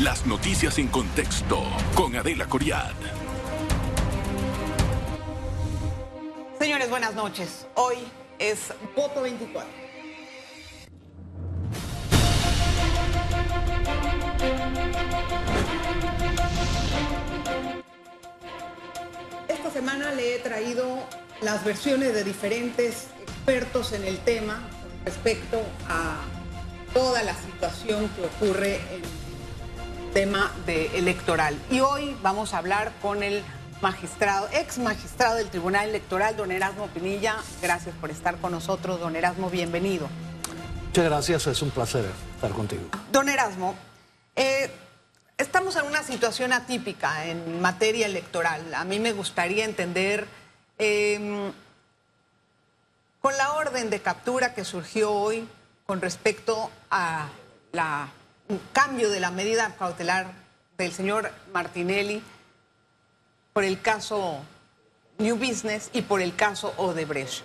Las noticias en contexto con Adela Coriad. Señores, buenas noches. Hoy es Voto 24. Esta semana le he traído las versiones de diferentes expertos en el tema respecto a toda la situación que ocurre en tema de electoral. Y hoy vamos a hablar con el magistrado, ex magistrado del Tribunal Electoral, don Erasmo Pinilla. Gracias por estar con nosotros, don Erasmo, bienvenido. Muchas gracias, es un placer estar contigo. Don Erasmo, eh, estamos en una situación atípica en materia electoral. A mí me gustaría entender, eh, con la orden de captura que surgió hoy con respecto a la un cambio de la medida cautelar del señor Martinelli por el caso New Business y por el caso Odebrecht.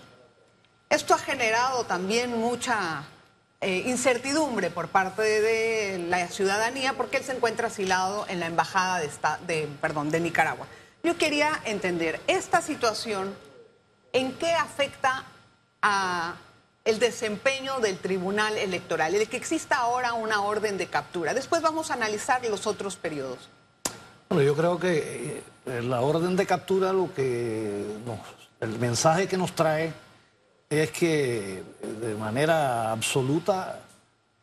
Esto ha generado también mucha eh, incertidumbre por parte de la ciudadanía porque él se encuentra asilado en la embajada de, esta- de, perdón, de Nicaragua. Yo quería entender esta situación en qué afecta a el desempeño del Tribunal Electoral, el que exista ahora una orden de captura. Después vamos a analizar los otros periodos. Bueno, yo creo que eh, la orden de captura lo que nos, el mensaje que nos trae es que eh, de manera absoluta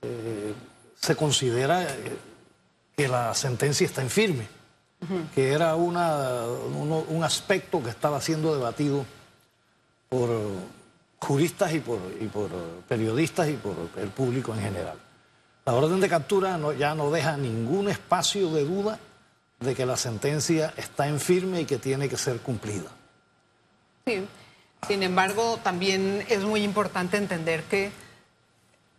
eh, se considera que la sentencia está en firme, que era una, uno- un aspecto que estaba siendo debatido por juristas y por, y por periodistas y por el público en general. La orden de captura no- ya no deja ningún espacio de duda de que la sentencia está en firme y que tiene que ser cumplida. Sí. Sin embargo, también es muy importante entender que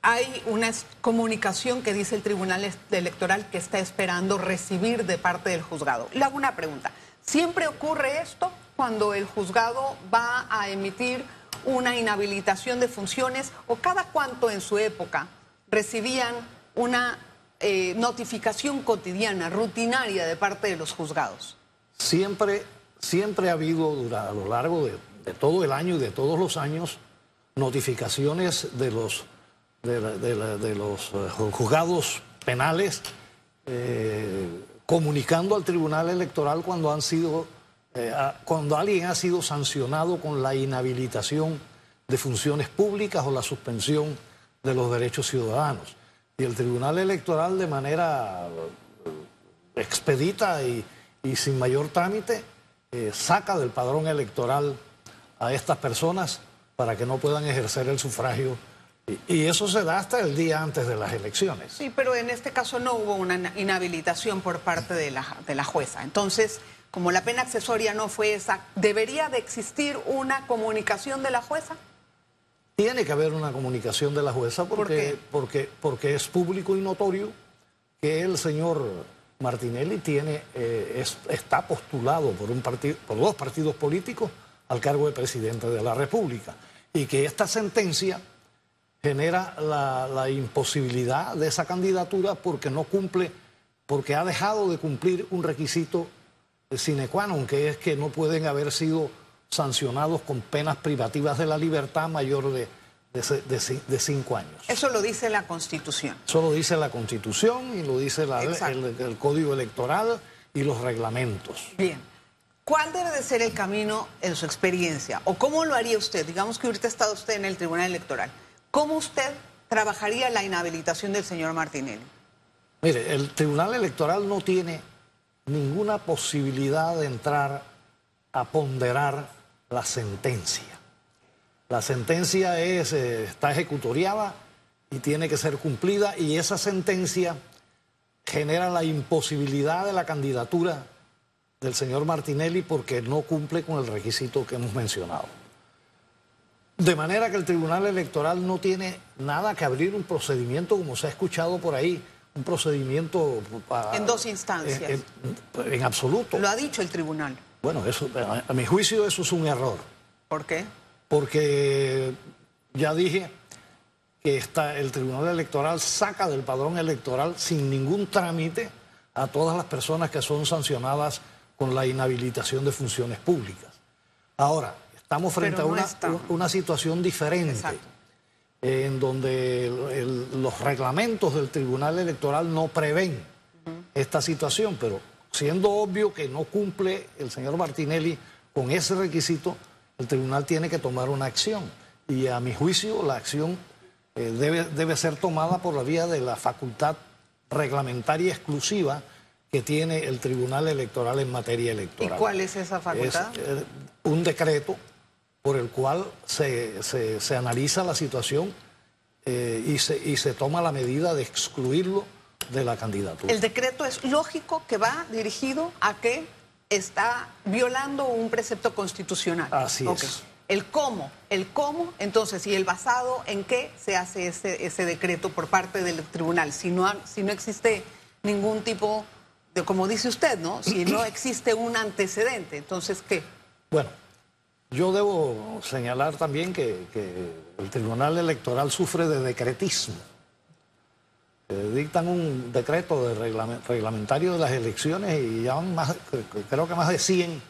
hay una comunicación que dice el Tribunal Electoral que está esperando recibir de parte del juzgado. Le hago una pregunta. ¿Siempre ocurre esto cuando el juzgado va a emitir una inhabilitación de funciones o cada cuánto en su época recibían una eh, notificación cotidiana, rutinaria de parte de los juzgados? Siempre, siempre ha habido a lo largo de, todo el año y de todos los años notificaciones de los, de los eh, juzgados penales eh, comunicando al Tribunal Electoral cuando han sido eh, cuando alguien ha sido sancionado con la inhabilitación de funciones públicas o la suspensión de los derechos ciudadanos. Y el Tribunal Electoral de manera eh, expedita y, y sin mayor trámite eh, saca del padrón electoral a estas personas para que no puedan ejercer el sufragio. Y eso se da hasta el día antes de las elecciones. Sí, pero en este caso no hubo una inhabilitación por parte de la, de la jueza. Entonces, como la pena accesoria no fue esa, ¿debería de existir una comunicación de la jueza? Tiene que haber una comunicación de la jueza ¿Por porque, porque, porque es público y notorio que el señor Martinelli tiene, eh, es- está postulado por, un partido, por dos partidos políticos al cargo de presidente de la República y que esta sentencia genera la, la imposibilidad de esa candidatura porque no cumple, porque ha dejado de cumplir un requisito sine qua non, que es que no pueden haber sido sancionados con penas privativas de la libertad mayor de, de ce- de ci- de cinco años. Eso lo dice la Constitución. Eso lo dice la Constitución y lo dice la- Exacto. el, el Código Electoral y los reglamentos. Bien. ¿Cuál debe de ser el camino en su experiencia? ¿O cómo lo haría usted? Digamos que ahorita está usted en el Tribunal Electoral. ¿Cómo usted trabajaría la inhabilitación del señor Martinelli? Mire, el Tribunal Electoral no tiene ninguna posibilidad de entrar a ponderar la sentencia. La sentencia es, eh, está ejecutoriada y tiene que ser cumplida y esa sentencia genera la imposibilidad de la candidatura del señor Martinelli porque no cumple con el requisito que hemos mencionado. De manera que el Tribunal Electoral no tiene nada que abrir un procedimiento, como se ha escuchado por ahí, un procedimiento... ah, En dos instancias. En, en- en absoluto. Lo ha dicho el tribunal. Bueno, eso, a, a mi juicio eso es un error, ¿Por qué? porque ya dije que está, el Tribunal Electoral saca del padrón electoral sin ningún trámite a todas las personas que son sancionadas con la inhabilitación de funciones públicas. Ahora, estamos frente a una, una, situación diferente, en donde los reglamentos del Tribunal Electoral no prevén esta situación, pero siendo obvio que no cumple el señor Martinelli con ese requisito, el tribunal tiene que tomar una acción. Y a mi juicio, la acción eh, debe, debe ser tomada por la vía de la facultad reglamentaria exclusiva que tiene el Tribunal Electoral en materia electoral. ¿Y cuál es esa facultad? Es, eh, un decreto por el cual se, se, analiza la situación eh, y, se, y se toma la medida de excluirlo de la candidatura. El decreto es lógico que va dirigido a que está violando un precepto constitucional. Así es. El cómo, el cómo, entonces, y el basado en qué se hace ese, ese decreto por parte del tribunal. Si no, si no existe ningún tipo de, como dice usted, ¿no? Si no existe un antecedente, entonces, ¿qué? Bueno, yo debo señalar también que, que el Tribunal Electoral sufre de decretismo. dictan un decreto de reglamentario de las elecciones y ya más, creo que más de 100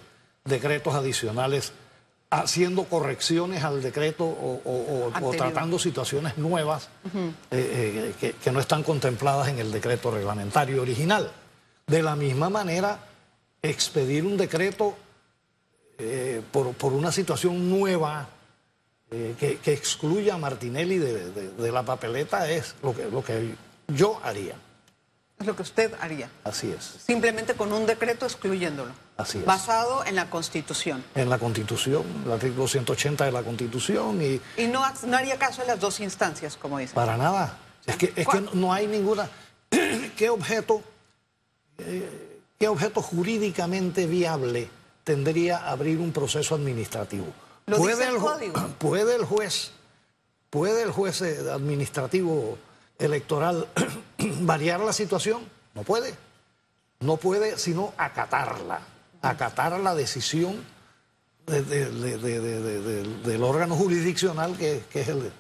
decretos adicionales haciendo correcciones al decreto o, tratando situaciones nuevas eh, eh, que, no están contempladas en el decreto reglamentario original. De la misma manera, expedir un decreto eh, por, una situación nueva que, excluya a Martinelli de, la papeleta es lo que, lo que yo haría. Es lo que usted haría. Así es. Simplemente con un decreto excluyéndolo. Así es. Basado en la Constitución. En la Constitución, el artículo 180 de la Constitución. Y, y no, no haría caso en las dos instancias, como dice. Para nada. Es que, es que no hay ninguna. ¿Qué objeto, eh, ¿Qué objeto jurídicamente viable tendría abrir un proceso administrativo? ¿Lo ¿Puede, dice el, código? ¿Puede el juez, puede el juez eh, administrativo electoral variar la situación? No puede. No puede sino acatarla, acatar la decisión del órgano jurisdiccional que, es el,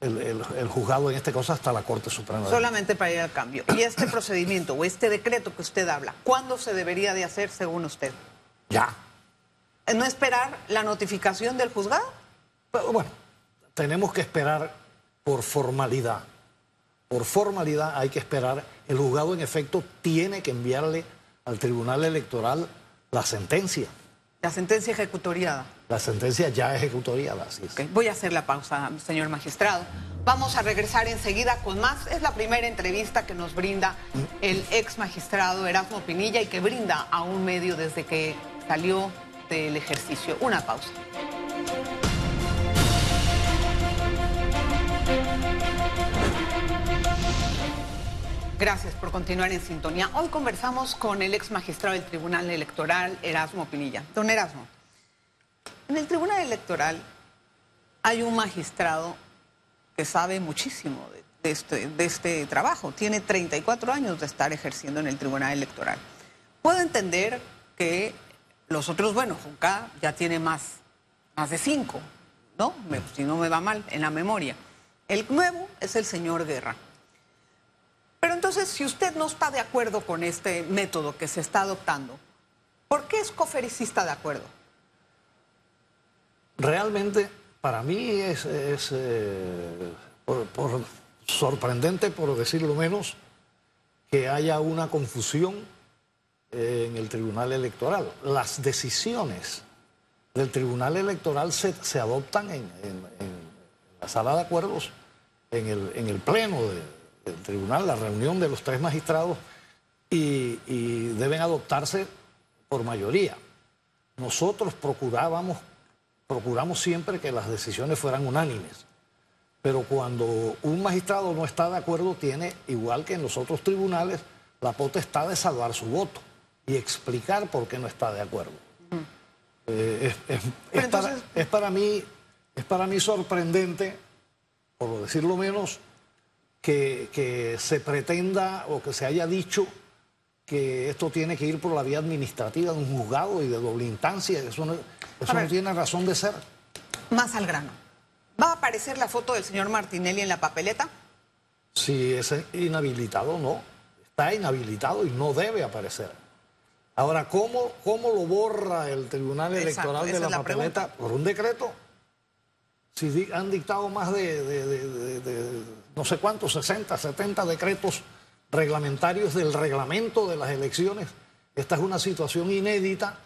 el, juzgado, en este caso hasta la Corte Suprema. Solamente para ir al cambio. ¿Y este procedimiento o este decreto que usted habla, cuándo se debería de hacer según usted? Ya. ¿No esperar la notificación del juzgado? bueno, tenemos que esperar por formalidad por formalidad hay que esperar. El juzgado, en efecto, tiene que enviarle al Tribunal Electoral la sentencia. La sentencia ejecutoriada. La sentencia ya ejecutoriada, así es. Voy a hacer la pausa, señor magistrado. Vamos a regresar enseguida con más. Es la primera entrevista que nos brinda el ex magistrado Erasmo Pinilla y que brinda a un medio desde que salió del ejercicio. Una pausa. Gracias por continuar en sintonía. Hoy conversamos con el ex magistrado del Tribunal Electoral, Erasmo Pinilla. Don Erasmo, en el Tribunal Electoral hay un magistrado que sabe muchísimo de, este, de este trabajo. Tiene 34 años de estar ejerciendo en el Tribunal Electoral. Puedo entender que los otros, bueno, Junca ya tiene más, más de cinco, ¿no? si no me va mal en la memoria. El nuevo es el señor Guerra. Pero entonces, si usted no está de acuerdo con este método que se está adoptando, ¿por qué Escofer sí de acuerdo? Realmente, para mí es, eh, por, sorprendente, por decirlo menos, que haya una confusión en el Tribunal Electoral. Las decisiones del Tribunal Electoral se, adoptan en, la sala de acuerdos, en el, en el pleno de el tribunal, la reunión de los tres magistrados, y, deben adoptarse por mayoría. Nosotros procurábamos, procuramos siempre que las decisiones fueran unánimes, pero cuando un magistrado no está de acuerdo, tiene, igual que en los otros tribunales, la potestad de salvar su voto y explicar por qué no está de acuerdo. Eh, es, para, mí, es para mí sorprendente, por decirlo menos, que, se pretenda o que se haya dicho que esto tiene que ir por la vía administrativa de un juzgado y de doble instancia. Eso no, eso no tiene razón de ser. Más al grano. ¿Va a aparecer la foto del señor Martinelli en la papeleta? Si es inhabilitado, no. está inhabilitado y no debe aparecer. Ahora, ¿cómo, cómo lo borra el Tribunal Electoral de la, papeleta? Por un decreto. Si han dictado más de, no sé cuántos, 60, 70 decretos reglamentarios del reglamento de las elecciones, esta es una situación inédita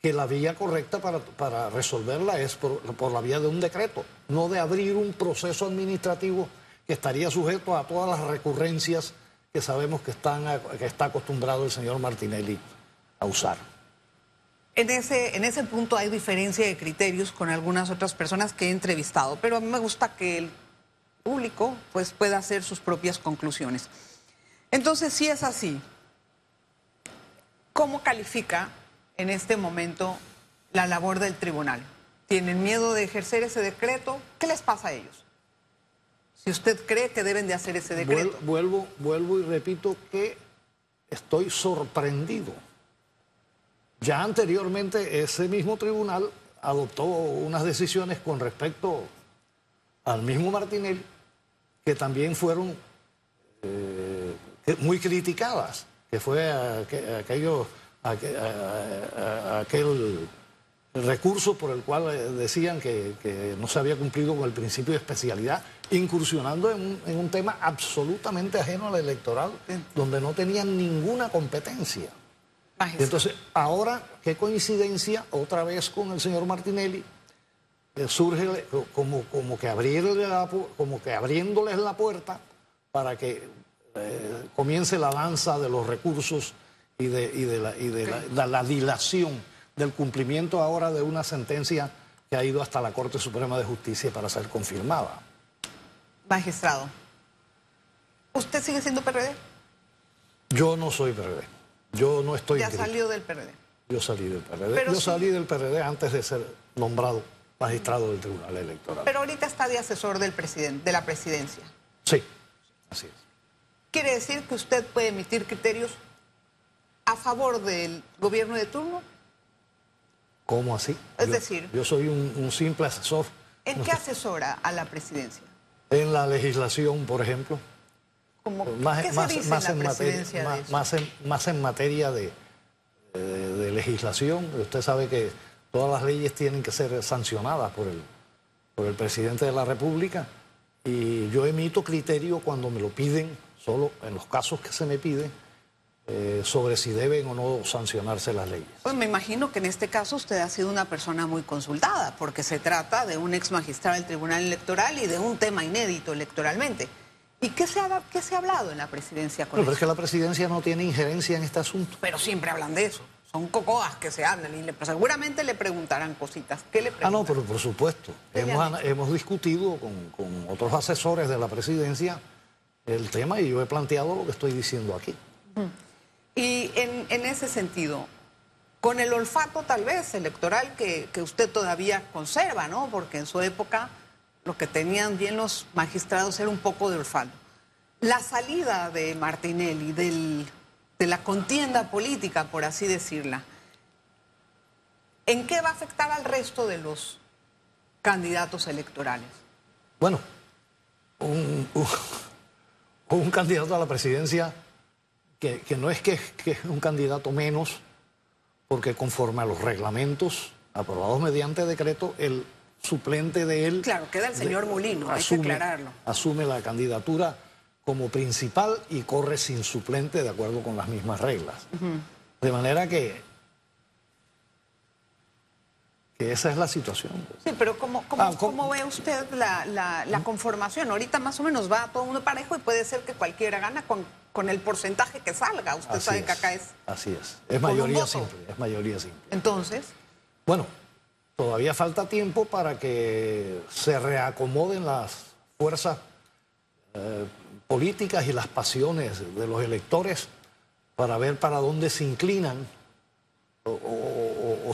que la vía correcta para, resolverla es por, por, la vía de un decreto, no de abrir un proceso administrativo que estaría sujeto a todas las recurrencias que sabemos que, están, que está acostumbrado el señor Martinelli a usar. En ese, en ese punto hay diferencia de criterios con algunas otras personas que he entrevistado, pero a mí me gusta que el público pues, pueda hacer sus propias conclusiones. Entonces, si es así, ¿cómo califica en este momento la labor del tribunal? ¿Tienen miedo de ejercer ese decreto? ¿Qué les pasa a ellos? Si usted cree que deben de hacer ese decreto. Vuelvo, vuelvo y repito que estoy sorprendido. Ya anteriormente ese mismo tribunal adoptó unas decisiones con respecto al mismo Martinelli que también fueron eh, muy criticadas, que fue aquello, aquel recurso por el cual eh, decían que, no se había cumplido con el principio de especialidad, incursionando en un, tema absolutamente ajeno al electoral, donde no tenían ninguna competencia. entonces, ahora, qué coincidencia, otra vez con el señor Martinelli, eh, surge como, como, que como que abriéndoles la puerta para que eh, comience la danza de los recursos y de, la, dilación del cumplimiento ahora de una sentencia que ha ido hasta la Corte Suprema de Justicia para ser confirmada. Magistrado, ¿usted sigue siendo PRD? Yo no soy PRD. Yo no estoy. ¿Ya salió del PRD? Yo salí del PRD. Yo salí del PRD antes de ser nombrado magistrado del Tribunal Electoral. Pero ahorita está de asesor del presidente, de la presidencia. Sí, así es. ¿Quiere decir que usted puede emitir criterios a favor del gobierno de turno? ¿Cómo así? Es decir... Yo soy un, simple asesor. ¿En qué asesora a la presidencia? En la legislación, por ejemplo. ¿Cómo, más, ¿Qué se más, en materia, más, en, más en materia de, de, legislación. Usted sabe que todas las leyes tienen que ser sancionadas por el, por el presidente de la República y yo emito criterio cuando me lo piden solo en los casos que se me pide, eh, sobre si deben o no sancionarse las leyes. Pues me imagino que en este caso usted ha sido una persona muy consultada, porque se trata de un ex magistrado del Tribunal Electoral y de un tema inédito electoralmente. ¿Y qué se ha, qué se ha hablado en la presidencia con no, Pero es que la presidencia no tiene injerencia en este asunto. Pero siempre hablan de eso. Son cocoas que se hablan y pues, seguramente le preguntarán cositas. ¿Qué le preguntan? Ah, no, pero por supuesto. Hemos, hemos discutido con, con otros asesores de la presidencia el tema y yo he planteado lo que estoy diciendo aquí. Y en, ese sentido, con el olfato tal vez electoral que, usted todavía conserva, ¿no? Porque en su época lo que tenían bien los magistrados era un poco de olfato. La salida de Martinelli, del, de la contienda política, por así decirla, ¿en qué va a afectar al resto de los candidatos electorales? Bueno, un un candidato a la presidencia que, no es que, es un candidato menos, porque conforme a los reglamentos aprobados mediante decreto, el suplente de él... Claro, queda el señor Molino, hay que aclararlo. Asume la candidatura como principal y corre sin suplente de acuerdo con las mismas reglas. De manera que esa es la situación. Sí, pero ¿cómo, cómo, ah, ve usted la, conformación? Ahorita más o menos va todo uno parejo y puede ser que cualquiera gana con, con el porcentaje que salga. Usted sabe que acá es... Así es. Es mayoría simple, es mayoría simple. Entonces... Bueno, todavía falta tiempo para que se reacomoden las fuerzas eh, políticas y las pasiones de los electores para ver para dónde se inclinan o,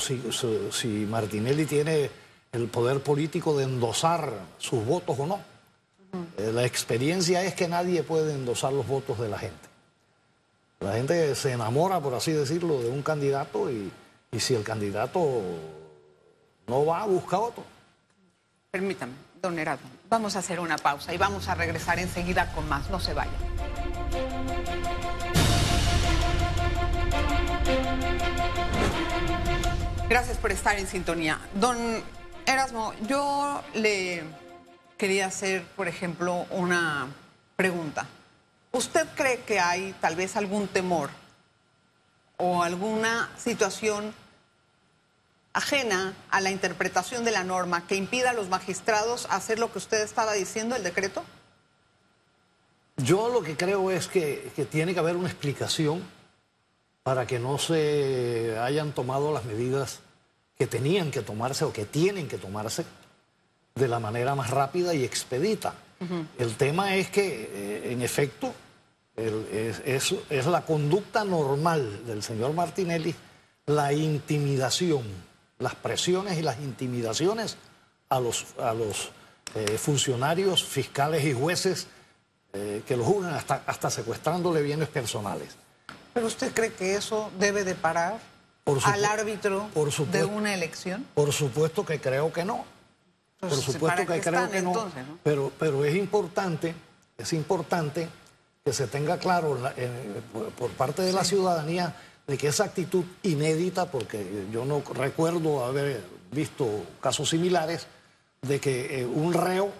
si, Martinelli tiene el poder político de endosar sus votos o no. Eh, la experiencia es que nadie puede endosar los votos de la gente. La gente se enamora, por así decirlo, de un candidato y, y si el candidato no va, a buscar otro. Permítame, don Herado, vamos a hacer una pausa y vamos a regresar enseguida con más. No se vayan. Gracias por estar en sintonía. Don Erasmo, yo le quería hacer, por ejemplo, una pregunta. ¿Usted cree que hay tal vez algún temor o alguna situación ajena a la interpretación de la norma que impida a los magistrados hacer lo que usted estaba diciendo, el decreto? Yo lo que creo es que, que tiene que haber una explicación para que no se hayan tomado las medidas que tenían que tomarse o que tienen que tomarse de la manera más rápida y expedita. El tema es que, eh, en efecto, es, es, la conducta normal del señor Martinelli, la intimidación, las presiones y las intimidaciones a los, a los eh, funcionarios, fiscales y jueces eh, que lo juzgan hasta, hasta secuestrándole bienes personales. ¿Pero usted cree que eso debe de parar al árbitro de una elección? Por supuesto que creo que no. por supuesto que creo que no, Pero, pero es importante, es importante que se tenga claro por, parte de la ciudadanía de que esa actitud inédita, porque yo no recuerdo haber visto casos similares, de que eh, un reo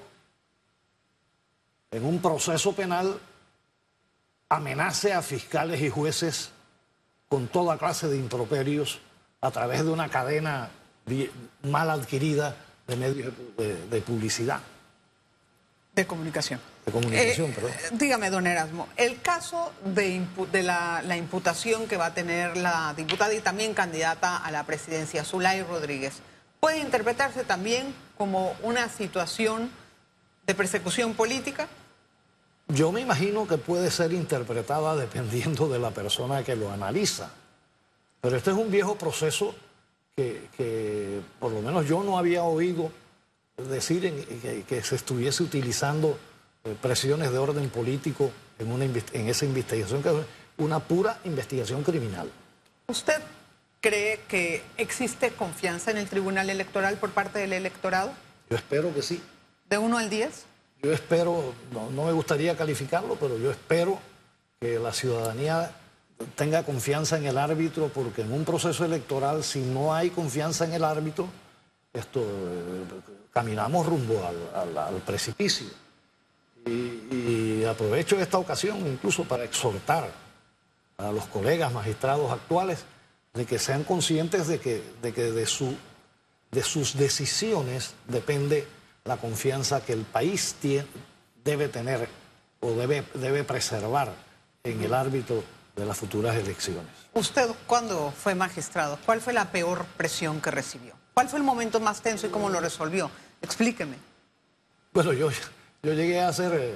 en un proceso penal amenace a fiscales y jueces con toda clase de improperios a través de una cadena mal adquirida de medios de, publicidad. De comunicación. De comunicación, eh, perdón. Dígame, don Erasmo, el caso de, la, la, imputación que va a tener la diputada y también candidata a la presidencia, Zulay Rodríguez, ¿puede interpretarse también como una situación de persecución política? Yo me imagino que puede ser interpretada dependiendo de la persona que lo analiza. Pero este es un viejo proceso que, por lo menos yo no había oído decir que, se estuviese utilizando eh, presiones de orden político en, una, en esa investigación, que es una pura investigación criminal. ¿Usted cree que existe confianza en el Tribunal Electoral por parte del electorado? Yo espero que sí. ¿De 1 al 10? Yo espero, no, me gustaría calificarlo, pero yo espero que la ciudadanía tenga confianza en el árbitro, porque en un proceso electoral, si no hay confianza en el árbitro, esto, eh, caminamos rumbo al, precipicio. Y, aprovecho esta ocasión incluso para exhortar a los colegas magistrados actuales de que sean conscientes de que de, que de, su, de sus decisiones depende la confianza que el país tiene, debe tener o debe, debe preservar en el árbitro de las futuras elecciones. ¿Usted cuándo fue magistrado? ¿Cuál fue la peor presión que recibió? ¿Cuál fue el momento más tenso y cómo lo resolvió? Explíqueme. Bueno, yo, yo llegué a ser eh,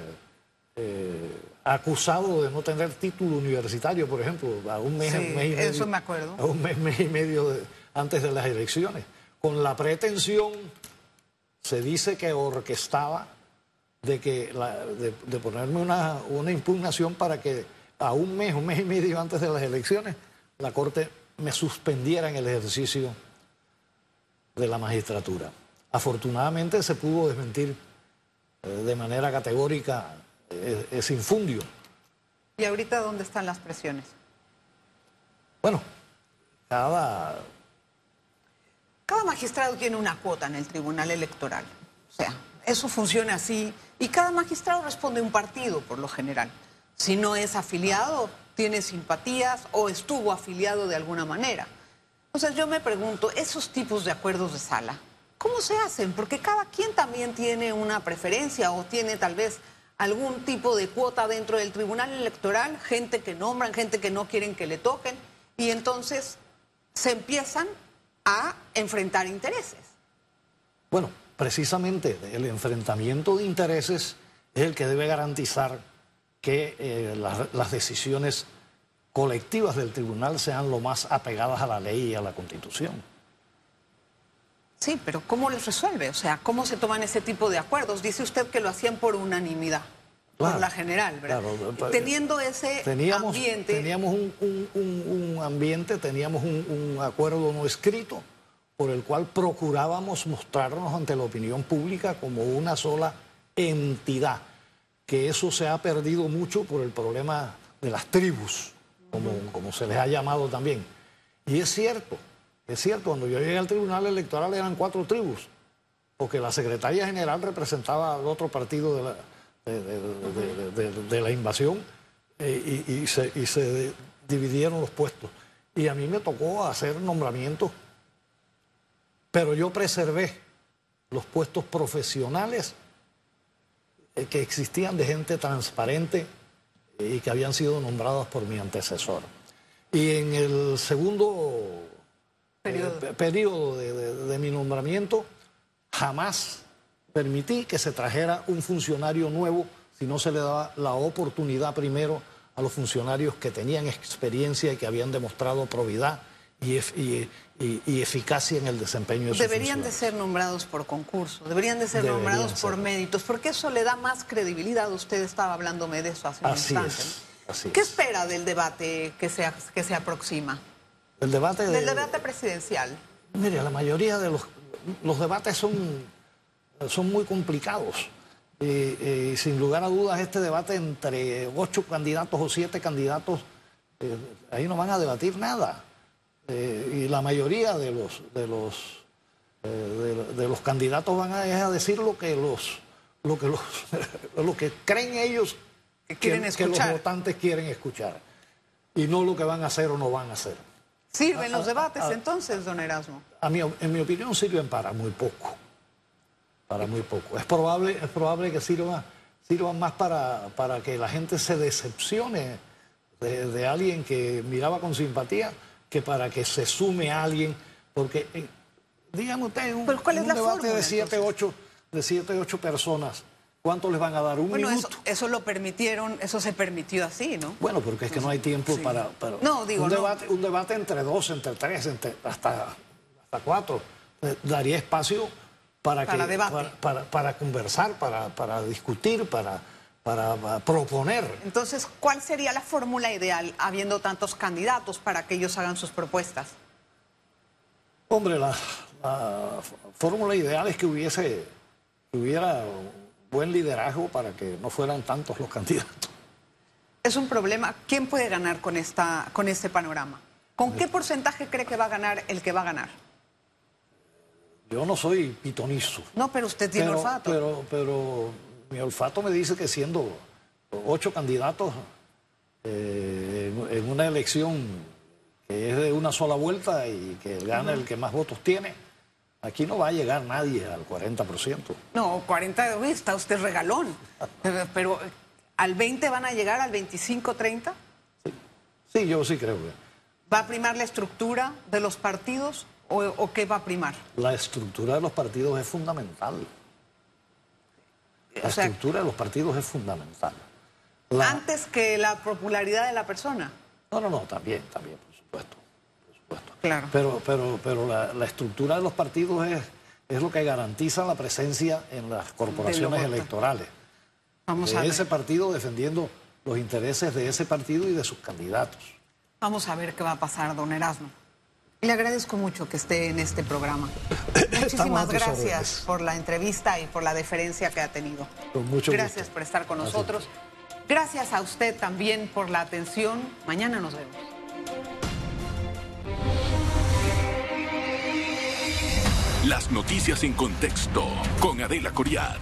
eh, acusado de no tener título universitario, por ejemplo, a un mes, y medio. Eso me acuerdo. A un mes, y medio antes de las elecciones, con la pretensión se dice que orquestaba de, que de, ponerme una, una, impugnación para que a un mes, un mes y medio antes de las elecciones, la Corte me suspendiera en el ejercicio de la magistratura. Afortunadamente se pudo desmentir eh, de manera categórica eh, ese infundio. ¿Y ahorita dónde están las presiones? Bueno, cada cada magistrado tiene una cuota en el Tribunal Electoral. O sea, eso funciona así. Y cada magistrado responde a un partido, por lo general. Si no es afiliado, tiene simpatías o estuvo afiliado de alguna manera. Sea, yo me pregunto, esos tipos de acuerdos de sala, ¿cómo se hacen? Porque cada quien también tiene una preferencia o tiene tal vez algún tipo de cuota dentro del Tribunal Electoral, gente que nombran, gente que no quieren que le toquen, y entonces se empiezan a enfrentar intereses. Bueno, precisamente el enfrentamiento de intereses es el que debe garantizar que eh, las, decisiones colectivas del tribunal sean lo más apegadas a la ley y a la constitución. Sí, pero ¿cómo les resuelve? O sea, ¿cómo se toman ese tipo de acuerdos? Dice usted que lo hacían por unanimidad, por la general, ¿verdad? Teniendo ese teníamos, ambiente... Teníamos un, ambiente, teníamos un acuerdo no escrito por el cual procurábamos mostrarnos ante la opinión pública como una sola entidad. que eso se ha perdido mucho por el problema de las tribus, como, como se les ha llamado también. Y es cierto, es cierto, cuando yo llegué al Tribunal Electoral eran cuatro tribus, porque la secretaria general representaba al otro partido de la, de, la invasión eh, y, se, y se dividieron los puestos. Y a mí me tocó hacer nombramientos, pero yo preservé los puestos profesionales eh, que existían de gente transparente y que habían sido nombradas por mi antecesor. Y en el segundo periodo, eh, de, mi nombramiento, jamás permití que se trajera un funcionario nuevo si no se le daba la oportunidad primero a los funcionarios que tenían experiencia y que habían demostrado probidad y, eficacia en el desempeño de Deberían de ser nombrados por concurso, deberían de ser nombrados por méritos, porque eso le da más credibilidad. Usted estaba hablándome de eso hace un instante. ¿Qué espera del debate que se, que se aproxima? El debate del debate presidencial. Mire, la mayoría de los, los debates son, son muy complicados. Y, sin lugar a dudas, este debate entre ocho candidatos o siete candidatos, eh, ahí no van a debatir nada. Eh, y la mayoría de los, de los, eh, de, los candidatos van a, decir lo que los, lo que los, lo que creen ellos que, quieren que, los votantes quieren escuchar. Y no lo que van a hacer o no van a hacer. ¿Sirven los debates entonces, don Erasmo? A mí, en mi opinión, sirven para muy poco. Para muy poco. Es probable, es probable que sirva, sirvan más para, para que la gente se decepcione de alguien que miraba con simpatía que para que se sume a alguien, porque eh, díganme ustedes, un, ¿cuál es un debate de siete, ocho, de siete, ocho personas, ¿cuánto les van a dar? ¿Un bueno, Eso, eso, lo permitieron, eso se permitió así, ¿no? Bueno, porque es que no hay tiempo para, No, digo, un, Debate, un debate entre dos, entre tres, entre, hasta, hasta cuatro, daría espacio para, para, que, para, para, conversar, para, para discutir, para para proponer. Entonces, ¿cuál sería la fórmula ideal habiendo tantos candidatos para que ellos hagan sus propuestas? Hombre, la, fórmula ideal es que hubiese hubiera buen liderazgo para que no fueran tantos los candidatos. Es un problema. ¿Quién puede ganar con esta con este panorama? ¿Con qué porcentaje cree que va a ganar el que va a ganar? Yo no soy pitonizo. No, pero usted tiene olfato. Pero, pero mi olfato me dice que siendo ocho candidatos eh, en, una elección que es de una sola vuelta y que gana el que más votos tiene, aquí no va a llegar nadie al 40%. No, 40, está usted regalón. Pero, ¿al 20 van a llegar al 25, 30? Sí, yo sí creo que. ¿Va a primar la estructura de los partidos o, o qué va a primar? La estructura de los partidos es fundamental. La estructura de los partidos es fundamental. Antes que la popularidad de la persona. No, no, no, también, también, por supuesto. Por supuesto. Claro. Pero, pero, pero la, estructura de los partidos es, es lo que garantiza la presencia en las corporaciones electorales. Vamos de a ese partido defendiendo los intereses de ese partido y de sus candidatos. Vamos a ver qué va a pasar, don Erasmo. Le agradezco mucho que esté en este programa. Muchísimas gracias por la entrevista y por la deferencia que ha tenido. Con mucho gracias por estar con nosotros. Gracias a usted también por la atención. Mañana nos vemos. Las noticias en contexto con Adela Coriad.